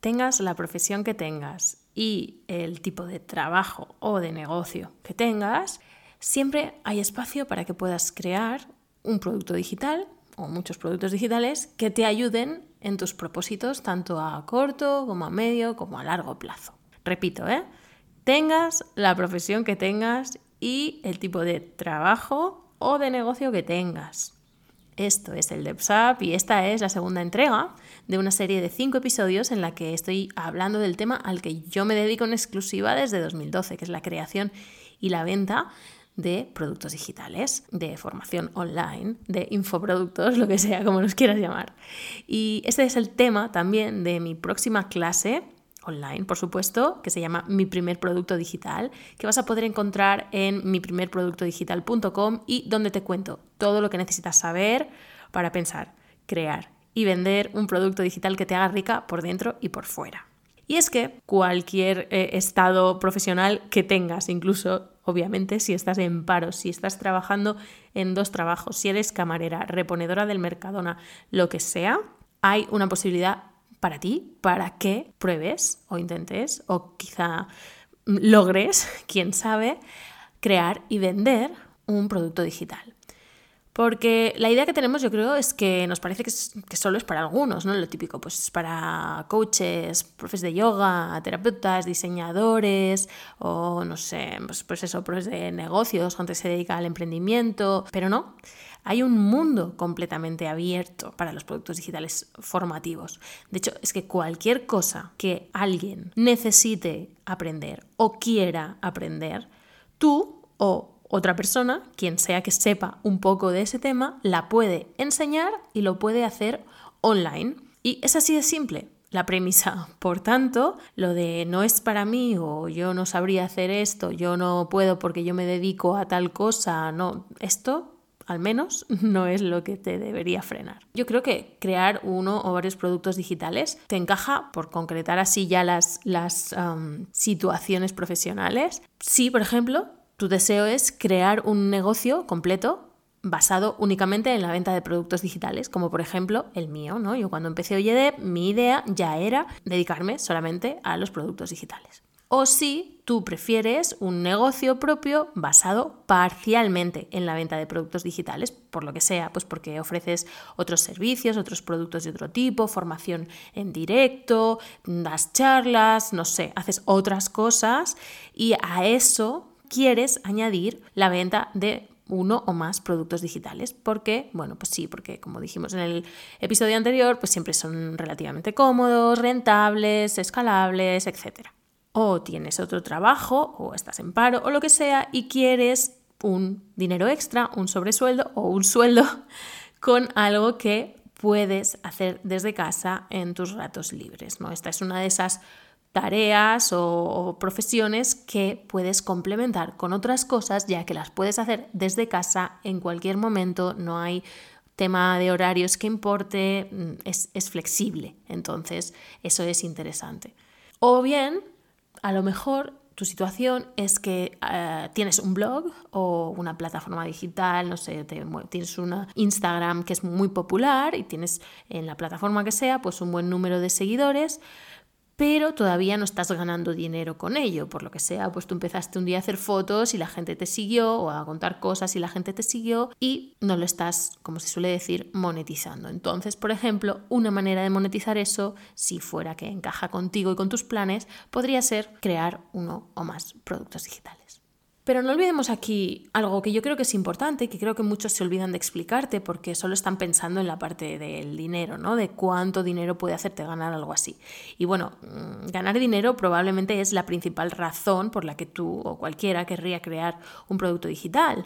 Tengas la profesión que tengas y el tipo de trabajo o de negocio que tengas, siempre hay espacio para que puedas crear un producto digital o muchos productos digitales que te ayuden en tus propósitos tanto a corto como a medio como a largo plazo. Repito, ¿eh? tengas la profesión que tengas y el tipo de trabajo o de negocio que tengas. Esto es el DevSap y esta es la segunda entrega de una serie de cinco episodios en la que estoy hablando del tema al que yo me dedico en exclusiva desde 2012, que es la creación y la venta de productos digitales, de formación online, de infoproductos, lo que sea, como nos quieras llamar. Y este es el tema también de mi próxima clase online, por supuesto, que se llama Mi primer producto digital, que vas a poder encontrar en miprimerproductodigital.com y donde te cuento todo lo que necesitas saber para pensar, crear y vender un producto digital que te haga rica por dentro y por fuera. Y es que cualquier eh, estado profesional que tengas, incluso obviamente si estás en paro, si estás trabajando en dos trabajos, si eres camarera, reponedora del Mercadona, lo que sea, hay una posibilidad para ti, para que pruebes o intentes o quizá logres, quién sabe, crear y vender un producto digital. Porque la idea que tenemos, yo creo, es que nos parece que, solo es para algunos, ¿no? Lo típico, pues es para coaches, profes de yoga, terapeutas, diseñadores, o no sé, pues, pues eso, profes de negocios, gente que se dedica al emprendimiento, pero no. Hay un mundo completamente abierto para los productos digitales formativos. De hecho, es que cualquier cosa que alguien necesite aprender o quiera aprender, tú o otra persona, quien sea que sepa un poco de ese tema, la puede enseñar y lo puede hacer online. Y es así de simple la premisa. Por tanto, lo de no es para mí o yo no sabría hacer esto, yo no puedo porque yo me dedico a tal cosa, no, esto al menos no es lo que te debería frenar. Yo creo que crear uno o varios productos digitales te encaja por concretar así ya las, las situaciones profesionales. Si, por ejemplo, tu deseo es crear un negocio completo basado únicamente en la venta de productos digitales, como por ejemplo el mío, ¿no? Yo cuando empecé Oyede, mi idea ya era dedicarme solamente a los productos digitales o si tú prefieres un negocio propio basado parcialmente en la venta de productos digitales, por lo que sea, pues porque ofreces otros servicios, otros productos de otro tipo, formación en directo, das charlas, no sé, haces otras cosas y a eso quieres añadir la venta de uno o más productos digitales. ¿Por qué? Bueno, pues sí, porque como dijimos en el episodio anterior, pues siempre son relativamente cómodos, rentables, escalables, etcétera o tienes otro trabajo o estás en paro o lo que sea y quieres un dinero extra, un sobresueldo o un sueldo con algo que puedes hacer desde casa en tus ratos libres. ¿no? Esta es una de esas tareas o, profesiones que puedes complementar con otras cosas ya que las puedes hacer desde casa en cualquier momento, no hay tema de horarios que importe, mm, es, es flexible, entonces eso es interesante. O bien a lo mejor tu situación es que eh, tienes un blog o una plataforma digital, no sé, tienes una Instagram que es muy popular y tienes en la plataforma que sea pues un buen número de seguidores, pero todavía no estás ganando dinero con ello, por lo que sea, pues tú empezaste un día a hacer fotos y la gente te siguió, o a contar cosas y la gente te siguió, y no lo estás, como se suele decir, monetizando. Entonces, por ejemplo, una manera de monetizar eso, si fuera que encaja contigo y con tus planes, podría ser crear uno o más productos digitales. Pero no olvidemos aquí algo que yo creo que es importante y que creo que muchos se olvidan de explicarte porque solo están pensando en la parte del dinero, ¿no? De cuánto dinero puede hacerte ganar algo así. Y bueno, mm, ganar dinero probablemente es la principal razón por la que tú o cualquiera querría crear un producto digital.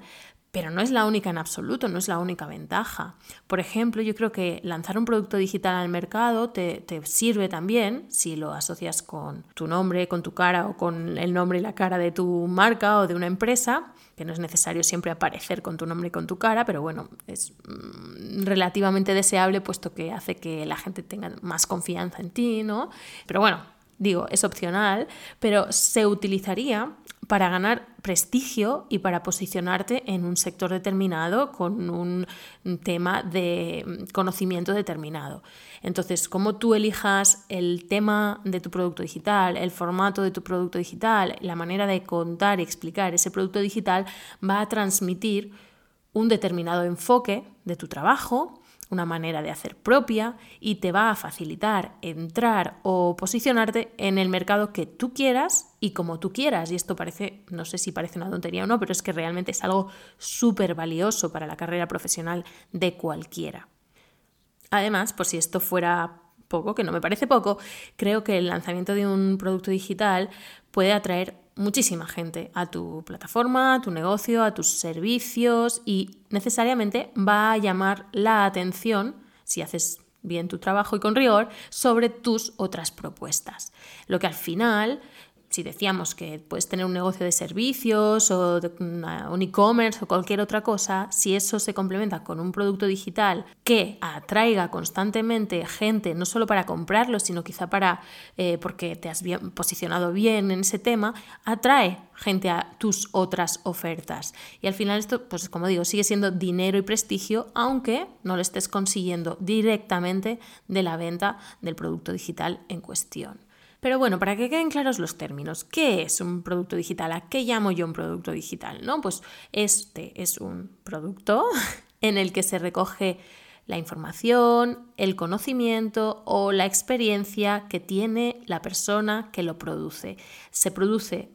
Pero no es la única en absoluto, no es la única ventaja. Por ejemplo, yo creo que lanzar un producto digital al mercado te, sirve también si lo asocias con tu nombre, con tu cara o con el nombre y la cara de tu marca o de una empresa, que no es necesario siempre aparecer con tu nombre y con tu cara, pero bueno, es mm, relativamente deseable puesto que hace que la gente tenga más confianza en ti, ¿no? Pero bueno, digo, es opcional, pero se utilizaría para ganar prestigio y para posicionarte en un sector determinado con un tema de conocimiento determinado. Entonces, como tú elijas el tema de tu producto digital, el formato de tu producto digital, la manera de contar y explicar ese producto digital, va a transmitir un determinado enfoque de tu trabajo, una manera de hacer propia y te va a facilitar entrar o posicionarte en el mercado que tú quieras y como tú quieras. Y esto parece, no sé si parece una tontería o no, pero es que realmente es algo súper valioso para la carrera profesional de cualquiera. Además, por si esto fuera poco, que no me parece poco, creo que el lanzamiento de un producto digital puede atraer muchísima gente a tu plataforma, a tu negocio, a tus servicios y necesariamente va a llamar la atención, si haces bien tu trabajo y con rigor, sobre tus otras propuestas. Lo que al final si decíamos que puedes tener un negocio de servicios o un e-commerce o cualquier otra cosa, si eso se complementa con un producto digital que atraiga constantemente gente, no solo para comprarlo, sino quizá para, eh, porque te has posicionado bien en ese tema, atrae gente a tus otras ofertas. Y al final esto, pues como digo, sigue siendo dinero y prestigio, aunque no lo estés consiguiendo directamente de la venta del producto digital en cuestión. Pero bueno, para que queden claros los términos, ¿qué es un producto digital? ¿A qué llamo yo un producto digital? ¿No? Pues este es un producto en el que se recoge la información, el conocimiento o la experiencia que tiene la persona que lo produce. Se produce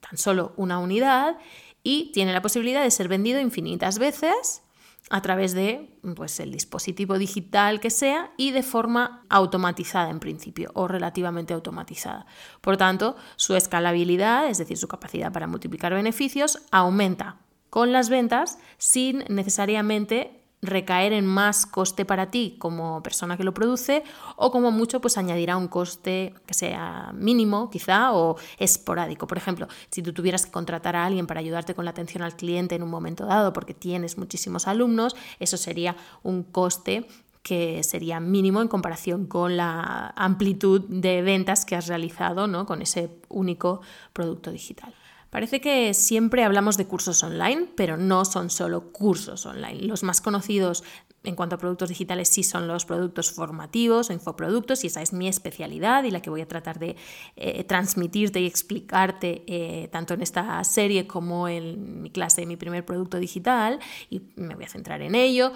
tan solo una unidad y tiene la posibilidad de ser vendido infinitas veces a través de pues, el dispositivo digital que sea y de forma automatizada en principio o relativamente automatizada. Por tanto, su escalabilidad, es decir, su capacidad para multiplicar beneficios, aumenta con las ventas sin necesariamente recaer en más coste para ti como persona que lo produce o como mucho pues añadirá un coste que sea mínimo quizá o esporádico. Por ejemplo, si tú tuvieras que contratar a alguien para ayudarte con la atención al cliente en un momento dado porque tienes muchísimos alumnos, eso sería un coste que sería mínimo en comparación con la amplitud de ventas que has realizado ¿no? con ese único producto digital. Parece que siempre hablamos de cursos online, pero no son solo cursos online. Los más conocidos en cuanto a productos digitales sí son los productos formativos o infoproductos y esa es mi especialidad y la que voy a tratar de eh, transmitirte y explicarte eh, tanto en esta serie como en mi clase de mi primer producto digital y me voy a centrar en ello,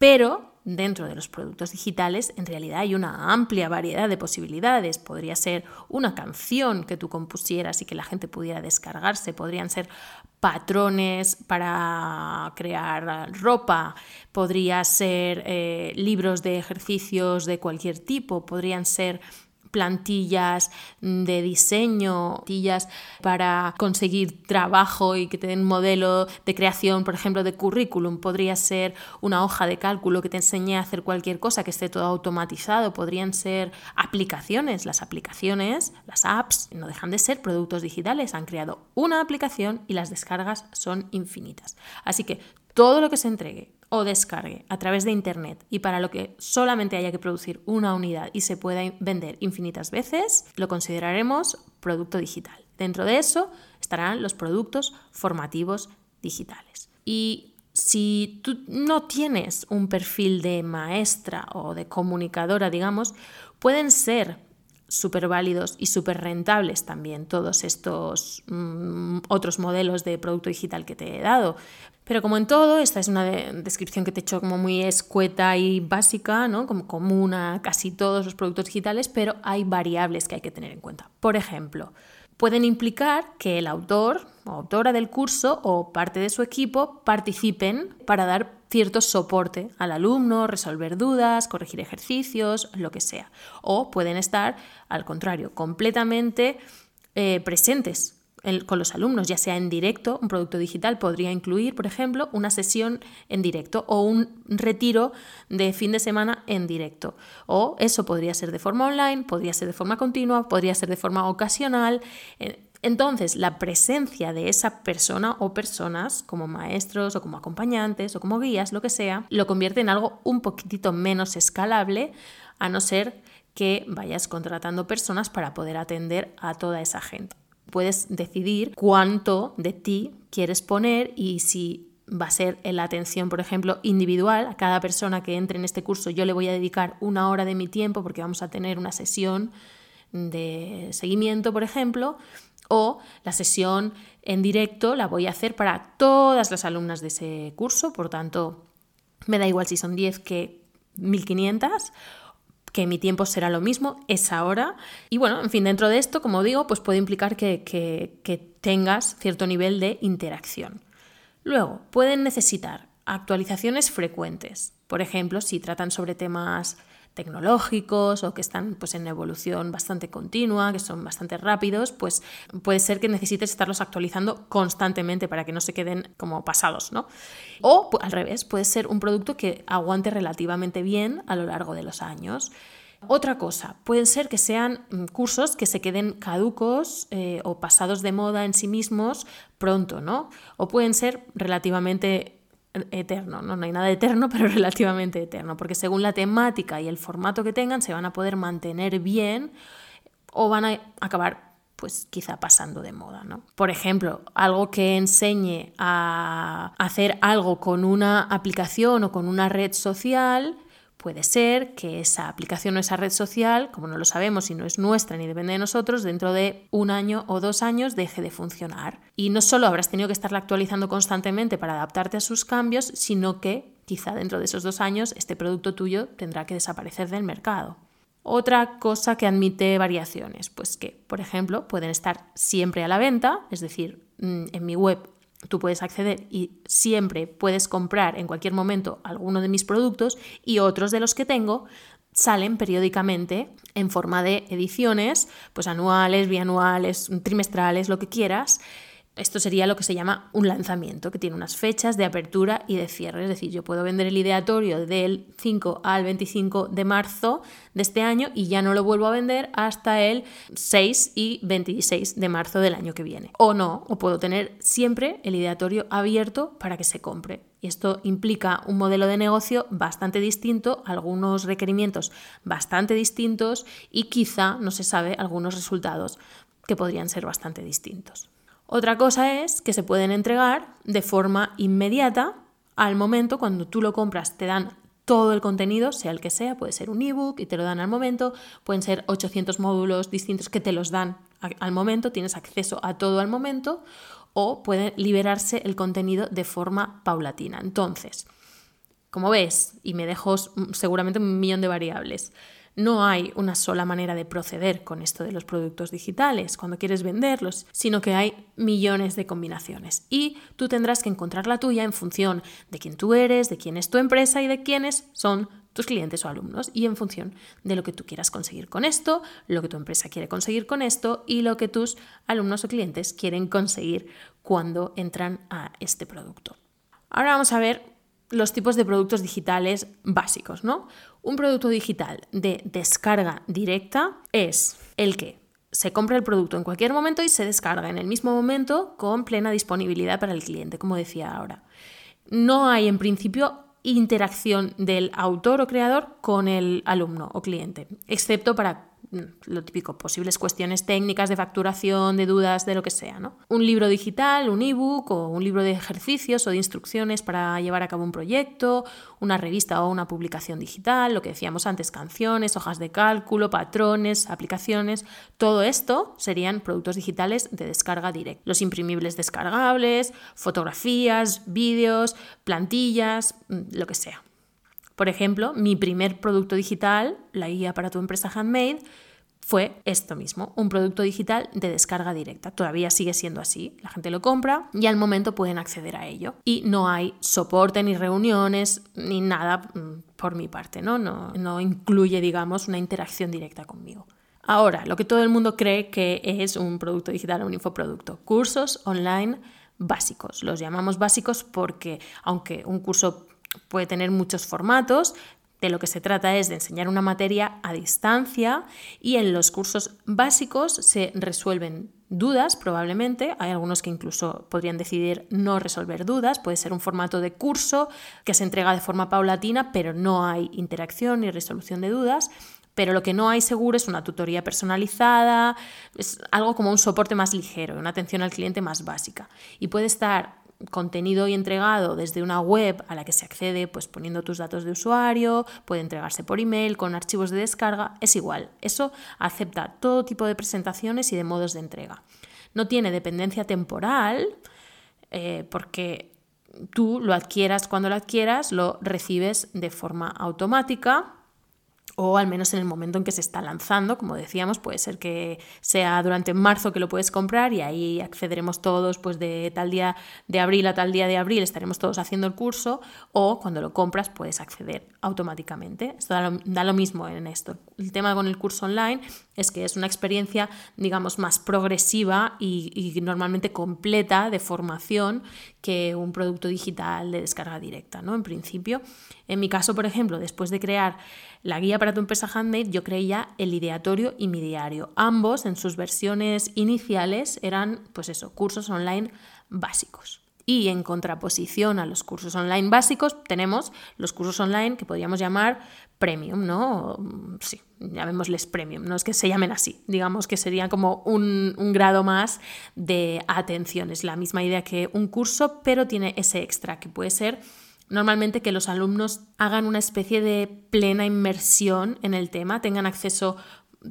pero dentro de los productos digitales en realidad hay una amplia variedad de posibilidades. Podría ser una canción que tú compusieras y que la gente pudiera descargarse, podrían ser patrones para crear ropa, podría ser eh, libros de ejercicios de cualquier tipo, podrían ser plantillas de diseño, plantillas para conseguir trabajo y que te den modelo de creación, por ejemplo, de currículum. Podría ser una hoja de cálculo que te enseñe a hacer cualquier cosa, que esté todo automatizado. Podrían ser aplicaciones. Las aplicaciones, las apps, no dejan de ser productos digitales. Han creado una aplicación y las descargas son infinitas. Así que todo lo que se entregue o descargue a través de Internet y para lo que solamente haya que producir una unidad y se pueda vender infinitas veces, lo consideraremos producto digital. Dentro de eso estarán los productos formativos digitales. Y si tú no tienes un perfil de maestra o de comunicadora, digamos, pueden ser súper válidos y súper rentables también todos estos mm, otros modelos de producto digital que te he dado. Pero como en todo, esta es una descripción que te he hecho como muy escueta y básica, ¿no? como común a casi todos los productos digitales, pero hay variables que hay que tener en cuenta. Por ejemplo, pueden implicar que el autor o autora del curso o parte de su equipo participen para dar cierto soporte al alumno, resolver dudas, corregir ejercicios, lo que sea. O pueden estar, al contrario, completamente eh, presentes con los alumnos, ya sea en directo, un producto digital podría incluir, por ejemplo, una sesión en directo o un retiro de fin de semana en directo. O eso podría ser de forma online, podría ser de forma continua, podría ser de forma ocasional. Eh, entonces, la presencia de esa persona o personas, como maestros o como acompañantes o como guías, lo que sea, lo convierte en algo un poquitito menos escalable, a no ser que vayas contratando personas para poder atender a toda esa gente. Puedes decidir cuánto de ti quieres poner y si va a ser la atención, por ejemplo, individual. A cada persona que entre en este curso yo le voy a dedicar una hora de mi tiempo porque vamos a tener una sesión de seguimiento, por ejemplo, o la sesión en directo la voy a hacer para todas las alumnas de ese curso, por tanto, me da igual si son 10 que 1500 que mi tiempo será lo mismo, esa hora. Y bueno, en fin, dentro de esto, como digo, pues puede implicar que, que tengas cierto nivel de interacción. Luego, pueden necesitar actualizaciones frecuentes. Por ejemplo, si tratan sobre temas tecnológicos o que están pues, en evolución bastante continua, que son bastante rápidos, pues puede ser que necesites estarlos actualizando constantemente para que no se queden como pasados, ¿no? O al revés, puede ser un producto que aguante relativamente bien a lo largo de los años. Otra cosa, pueden ser que sean mm, cursos que se queden caducos eh, o pasados de moda en sí mismos pronto, ¿no? O pueden ser relativamente eterno, ¿no? no hay nada eterno, pero relativamente eterno, porque según la temática y el formato que tengan se van a poder mantener bien o van a acabar pues quizá pasando de moda, ¿no? Por ejemplo, algo que enseñe a hacer algo con una aplicación o con una red social Puede ser que esa aplicación o esa red social, como no lo sabemos y no es nuestra ni depende de nosotros, dentro de un año o dos años deje de funcionar. Y no solo habrás tenido que estarla actualizando constantemente para adaptarte a sus cambios, sino que quizá dentro de esos dos años este producto tuyo tendrá que desaparecer del mercado. Otra cosa que admite variaciones, pues que, por ejemplo, pueden estar siempre a la venta, es decir, mm, en mi web tú puedes acceder y siempre puedes comprar en cualquier momento alguno de mis productos y otros de los que tengo salen periódicamente en forma de ediciones, pues anuales, bianuales, trimestrales, lo que quieras, esto sería lo que se llama un lanzamiento, que tiene unas fechas de apertura y de cierre. Es decir, yo puedo vender el ideatorio del 5 al 25 de marzo de este año y ya no lo vuelvo a vender hasta el 6 y 26 de marzo del año que viene. O no, o puedo tener siempre el ideatorio abierto para que se compre. Y esto implica un modelo de negocio bastante distinto, algunos requerimientos bastante distintos y quizá, no se sabe, algunos resultados que podrían ser bastante distintos. Otra cosa es que se pueden entregar de forma inmediata al momento, cuando tú lo compras, te dan todo el contenido, sea el que sea, puede ser un ebook y te lo dan al momento, pueden ser 800 módulos distintos que te los dan al momento, tienes acceso a todo al momento, o puede liberarse el contenido de forma paulatina. Entonces, como ves, y me dejo seguramente un millón de variables, no hay una sola manera de proceder con esto de los productos digitales cuando quieres venderlos, sino que hay millones de combinaciones. Y tú tendrás que encontrar la tuya en función de quién tú eres, de quién es tu empresa y de quiénes son tus clientes o alumnos y en función de lo que tú quieras conseguir con esto, lo que tu empresa quiere conseguir con esto y lo que tus alumnos o clientes quieren conseguir cuando entran a este producto. Ahora vamos a ver los tipos de productos digitales básicos, ¿no? Un producto digital de descarga directa es el que se compra el producto en cualquier momento y se descarga en el mismo momento con plena disponibilidad para el cliente, como decía ahora. No hay en principio interacción del autor o creador con el alumno o cliente, excepto para lo típico, posibles cuestiones técnicas de facturación, de dudas, de lo que sea, ¿no? Un libro digital, un ebook o un libro de ejercicios o de instrucciones para llevar a cabo un proyecto, una revista o una publicación digital, lo que decíamos antes, canciones, hojas de cálculo, patrones, aplicaciones, todo esto serían productos digitales de descarga directa. Los imprimibles descargables, fotografías, vídeos, plantillas, mm, lo que sea. Por ejemplo, mi primer producto digital, la guía para tu empresa handmade, fue esto mismo, un producto digital de descarga directa. Todavía sigue siendo así, la gente lo compra y al momento pueden acceder a ello. Y no hay soporte ni reuniones ni nada mm, por mi parte, ¿no? No, no incluye, digamos, una interacción directa conmigo. Ahora, lo que todo el mundo cree que es un producto digital, un infoproducto, cursos online básicos. Los llamamos básicos porque aunque un curso puede tener muchos formatos. De lo que se trata es de enseñar una materia a distancia y en los cursos básicos se resuelven dudas probablemente. Hay algunos que incluso podrían decidir no resolver dudas. Puede ser un formato de curso que se entrega de forma paulatina pero no hay interacción ni resolución de dudas. Pero lo que no hay seguro es una tutoría personalizada, es algo como un soporte más ligero, una atención al cliente más básica. Y puede estar contenido y entregado desde una web a la que se accede pues poniendo tus datos de usuario, puede entregarse por email, con archivos de descarga, es igual. Eso acepta todo tipo de presentaciones y de modos de entrega. No tiene dependencia temporal eh, porque tú lo adquieras cuando lo adquieras, lo recibes de forma automática o al menos en el momento en que se está lanzando, como decíamos, puede ser que sea durante marzo que lo puedes comprar y ahí accederemos todos, pues de tal día de abril a tal día de abril estaremos todos haciendo el curso, o cuando lo compras puedes acceder automáticamente. Esto da lo, mismo en esto. El tema con el curso online es que es una experiencia, digamos, más progresiva y, y normalmente completa de formación que un producto digital de descarga directa, ¿no? En principio. En mi caso, por ejemplo, después de crear la guía para tu empresa handmade yo creé ya el ideatorio y mi diario. Ambos en sus versiones iniciales eran, pues eso, cursos online básicos. Y en contraposición a los cursos online básicos tenemos los cursos online que podríamos llamar premium, ¿no? Sí, llamémosles premium, no es que se llamen así, digamos que sería como un, un, grado más de atención, es la misma idea que un curso, pero tiene ese extra que puede ser normalmente que los alumnos hagan una especie de plena inmersión en el tema, tengan acceso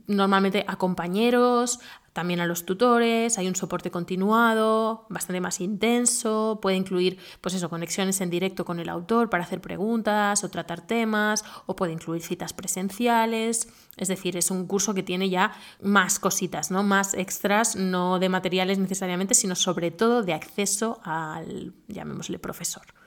normalmente a compañeros, también a los tutores, hay un soporte continuado, bastante más intenso, puede incluir pues eso, conexiones en directo con el autor para hacer preguntas o tratar temas, o puede incluir citas presenciales, es decir, es un curso que tiene ya más cositas, ¿no? más extras, no de materiales necesariamente, sino sobre todo de acceso al, llamémosle, profesor.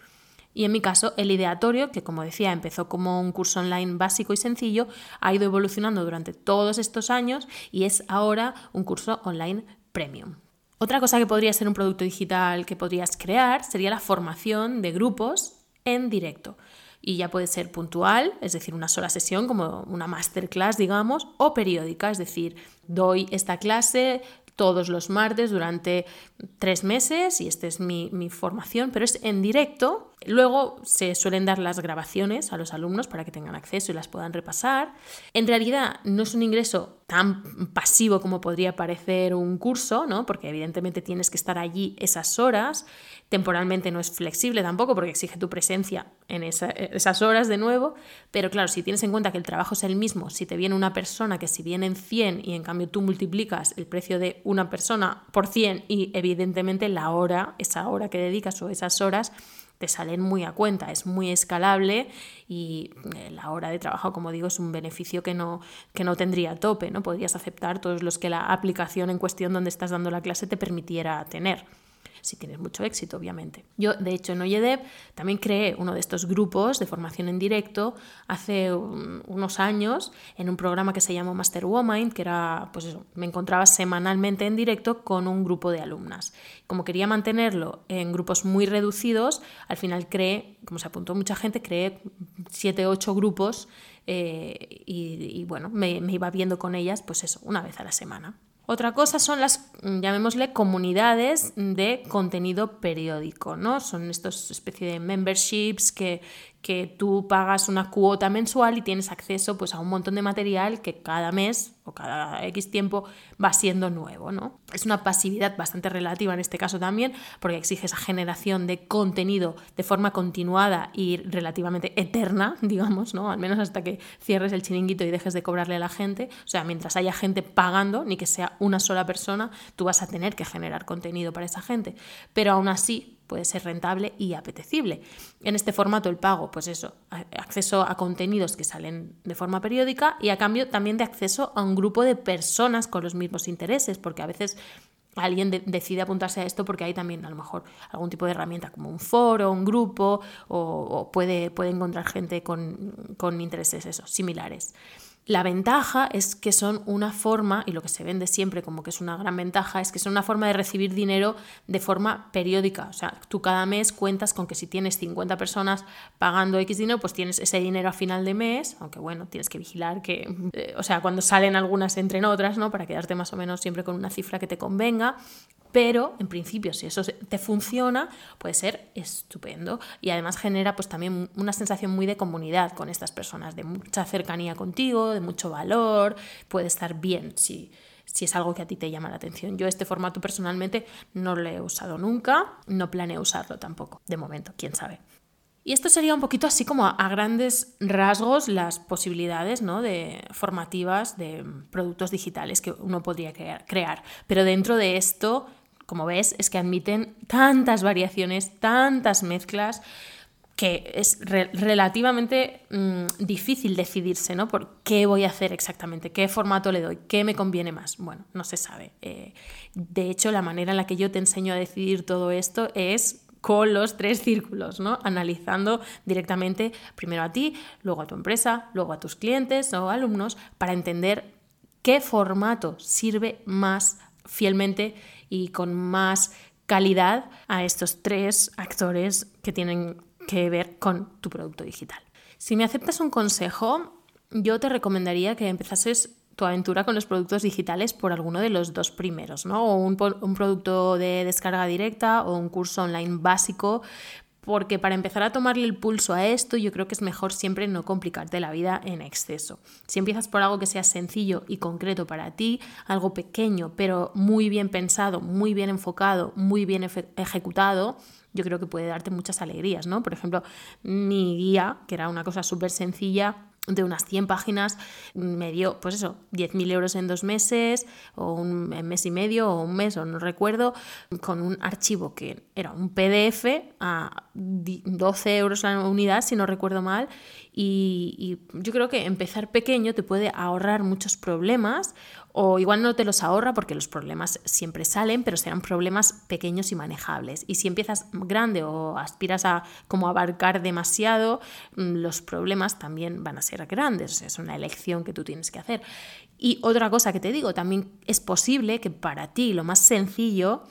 Y en mi caso, el ideatorio, que como decía empezó como un curso online básico y sencillo, ha ido evolucionando durante todos estos años y es ahora un curso online premium. Otra cosa que podría ser un producto digital que podrías crear sería la formación de grupos en directo. Y ya puede ser puntual, es decir, una sola sesión, como una masterclass, digamos, o periódica, es decir, doy esta clase todos los martes durante tres meses y esta es mi, mi, formación, pero es en directo. Luego se suelen dar las grabaciones a los alumnos para que tengan acceso y las puedan repasar. En realidad no es un ingreso tan pasivo como podría parecer un curso, ¿no? porque evidentemente tienes que estar allí esas horas. Temporalmente no es flexible tampoco porque exige tu presencia en esas horas de nuevo. Pero claro, si tienes en cuenta que el trabajo es el mismo, si te viene una persona que si vienen 100 y en cambio tú multiplicas el precio de una persona por 100 y evidentemente la hora, esa hora que dedicas o esas horas, te salen muy a cuenta, es muy escalable y eh, la hora de trabajo, como digo, es un beneficio que no, que no tendría tope, ¿no? Podrías aceptar todos los que la aplicación en cuestión donde estás dando la clase te permitiera tener si tienes mucho éxito, obviamente. Yo, de hecho, en OYEDEV también creé uno de estos grupos de formación en directo hace unos años en un programa que se llamó Master Woman, que era, pues eso, me encontraba semanalmente en directo con un grupo de alumnas. Como quería mantenerlo en grupos muy reducidos, al final creé, como se apuntó mucha gente, creé siete, ocho grupos eh, y, bueno, me iba viendo con ellas, pues eso, una vez a la semana. Otra cosa son las, mm, llamémosle, comunidades de contenido periódico, ¿no? Son estos especie de memberships que, que tú pagas una cuota mensual y tienes acceso pues, a un montón de material que cada mes o cada X tiempo va siendo nuevo. ¿no? Es una pasividad bastante relativa en este caso también, porque exige esa generación de contenido de forma continuada y relativamente eterna, digamos, ¿no? al menos hasta que cierres el chiringuito y dejes de cobrarle a la gente. O sea, mientras haya gente pagando, ni que sea una sola persona, tú vas a tener que generar contenido para esa gente. Pero aún así, puede ser rentable y apetecible. En este formato el pago, pues eso, acceso a contenidos que salen de forma periódica y a cambio también de acceso a un grupo de personas con los mismos intereses, porque a veces alguien decide apuntarse a esto porque hay también a lo mejor algún tipo de herramienta como un foro, un grupo o, puede, puede encontrar gente con, con intereses esos, similares. La ventaja es que son una forma, y lo que se vende siempre como que es una gran ventaja, es que son una forma de recibir dinero de forma periódica. O sea, tú cada mes cuentas con que si tienes 50 personas pagando X dinero, pues tienes ese dinero a final de mes, aunque bueno, tienes que vigilar que, eh, o sea, cuando salen algunas entren otras, ¿no? Para quedarte más o menos siempre con una cifra que te convenga pero en principio si eso te funciona, puede ser estupendo y además genera pues también una sensación muy de comunidad con estas personas, de mucha cercanía contigo, de mucho valor, puede estar bien si si es algo que a ti te llama la atención. Yo este formato personalmente no lo he usado nunca, no planeo usarlo tampoco, de momento, quién sabe. Y esto sería un poquito así como a, grandes rasgos las posibilidades ¿no? de formativas de productos digitales que uno podría crear. Pero dentro de esto, como ves, es que admiten tantas variaciones, tantas mezclas, que es relativamente mm, difícil decidirse, ¿no? Por qué voy a hacer exactamente, qué formato le doy, qué me conviene más. Bueno, no se sabe. Eh, de hecho, la manera en la que yo te enseño a decidir todo esto es con los tres círculos, ¿no? Analizando directamente primero a ti, luego a tu empresa, luego a tus clientes o alumnos para entender qué formato sirve más fielmente y con más calidad a estos tres actores que tienen que ver con tu producto digital. Si me aceptas un consejo, yo te recomendaría que empezases tu aventura con los productos digitales por alguno de los dos primeros, ¿no? O un, producto de descarga directa o un curso online básico porque para empezar a tomarle el pulso a esto yo creo que es mejor siempre no complicarte la vida en exceso. Si empiezas por algo que sea sencillo y concreto para ti, algo pequeño pero muy bien pensado, muy bien enfocado, muy bien ejecutado, yo creo que puede darte muchas alegrías, ¿no? Por ejemplo, mi guía, que era una cosa súper sencilla, de unas 100 páginas me dio, pues eso, 10.000 euros en dos meses o un mes y medio o un mes o no recuerdo, con un archivo que era un PDF a 12 euros la unidad, si no recuerdo mal, y, yo creo que empezar pequeño te puede ahorrar muchos problemas o igual no te los ahorra porque los problemas siempre salen, pero serán problemas pequeños y manejables. Y si empiezas grande o aspiras a como abarcar demasiado, mm, los problemas también van a ser grandes. es una elección que tú tienes que hacer. Y otra cosa que te digo, también es posible que para ti lo más sencillo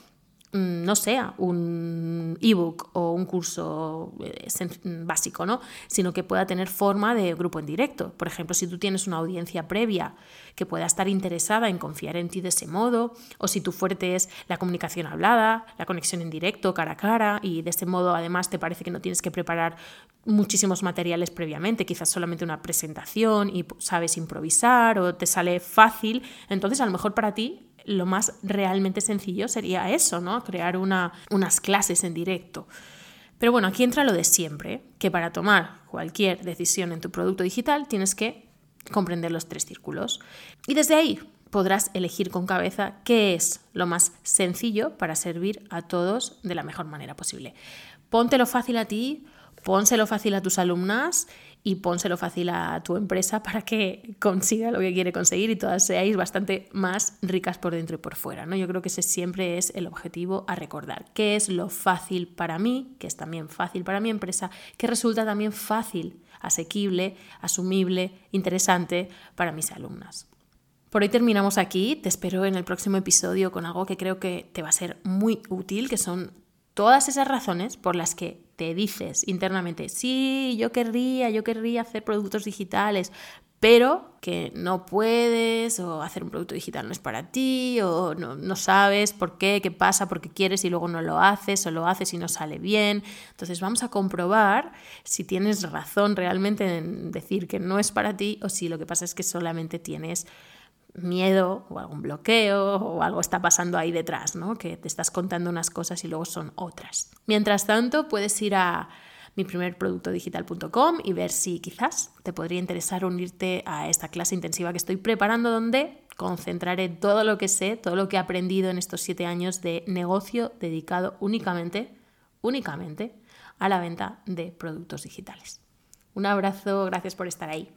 no sea un ebook o un curso eh, básico, ¿no? sino que pueda tener forma de grupo en directo. Por ejemplo, si tú tienes una audiencia previa que pueda estar interesada en confiar en ti de ese modo, o si tu fuerte es la comunicación hablada, la conexión en directo, cara a cara, y de ese modo además te parece que no tienes que preparar muchísimos materiales previamente, quizás solamente una presentación y sabes improvisar o te sale fácil, entonces a lo mejor para ti lo más realmente sencillo sería eso, ¿no? Crear unas clases en directo. Pero bueno, aquí entra lo de siempre, que para tomar cualquier decisión en tu producto digital tienes que comprender los tres círculos. Y desde ahí podrás elegir con cabeza qué es lo más sencillo para servir a todos de la mejor manera posible. Póntelo fácil a ti, pónselo fácil a tus alumnas y pónselo fácil a tu empresa para que consiga lo que quiere conseguir y todas seáis bastante más ricas por dentro y por fuera. ¿no? Yo creo que ese siempre es el objetivo a recordar. ¿Qué es lo fácil para mí, que es también fácil para mi empresa, que resulta también fácil, asequible, asumible, interesante para mis alumnas? Por hoy terminamos aquí, te espero en el próximo episodio con algo que creo que te va a ser muy útil, que son todas esas razones por las que dices internamente, sí, yo querría, yo querría hacer productos digitales, pero que no puedes o hacer un producto digital no es para ti o no, no, sabes por qué, qué pasa, porque quieres y luego no lo haces o lo haces y no sale bien. Entonces vamos a comprobar si tienes razón realmente en decir que no es para ti o si lo que pasa es que solamente tienes miedo o algún bloqueo o algo está pasando ahí detrás, ¿no? Que te estás contando unas cosas y luego son otras. Mientras tanto, puedes ir a mi primer y ver si quizás te podría interesar unirte a esta clase intensiva que estoy preparando donde concentraré todo lo que sé, todo lo que he aprendido en estos siete años de negocio dedicado únicamente, únicamente a la venta de productos digitales. Un abrazo, gracias por estar ahí.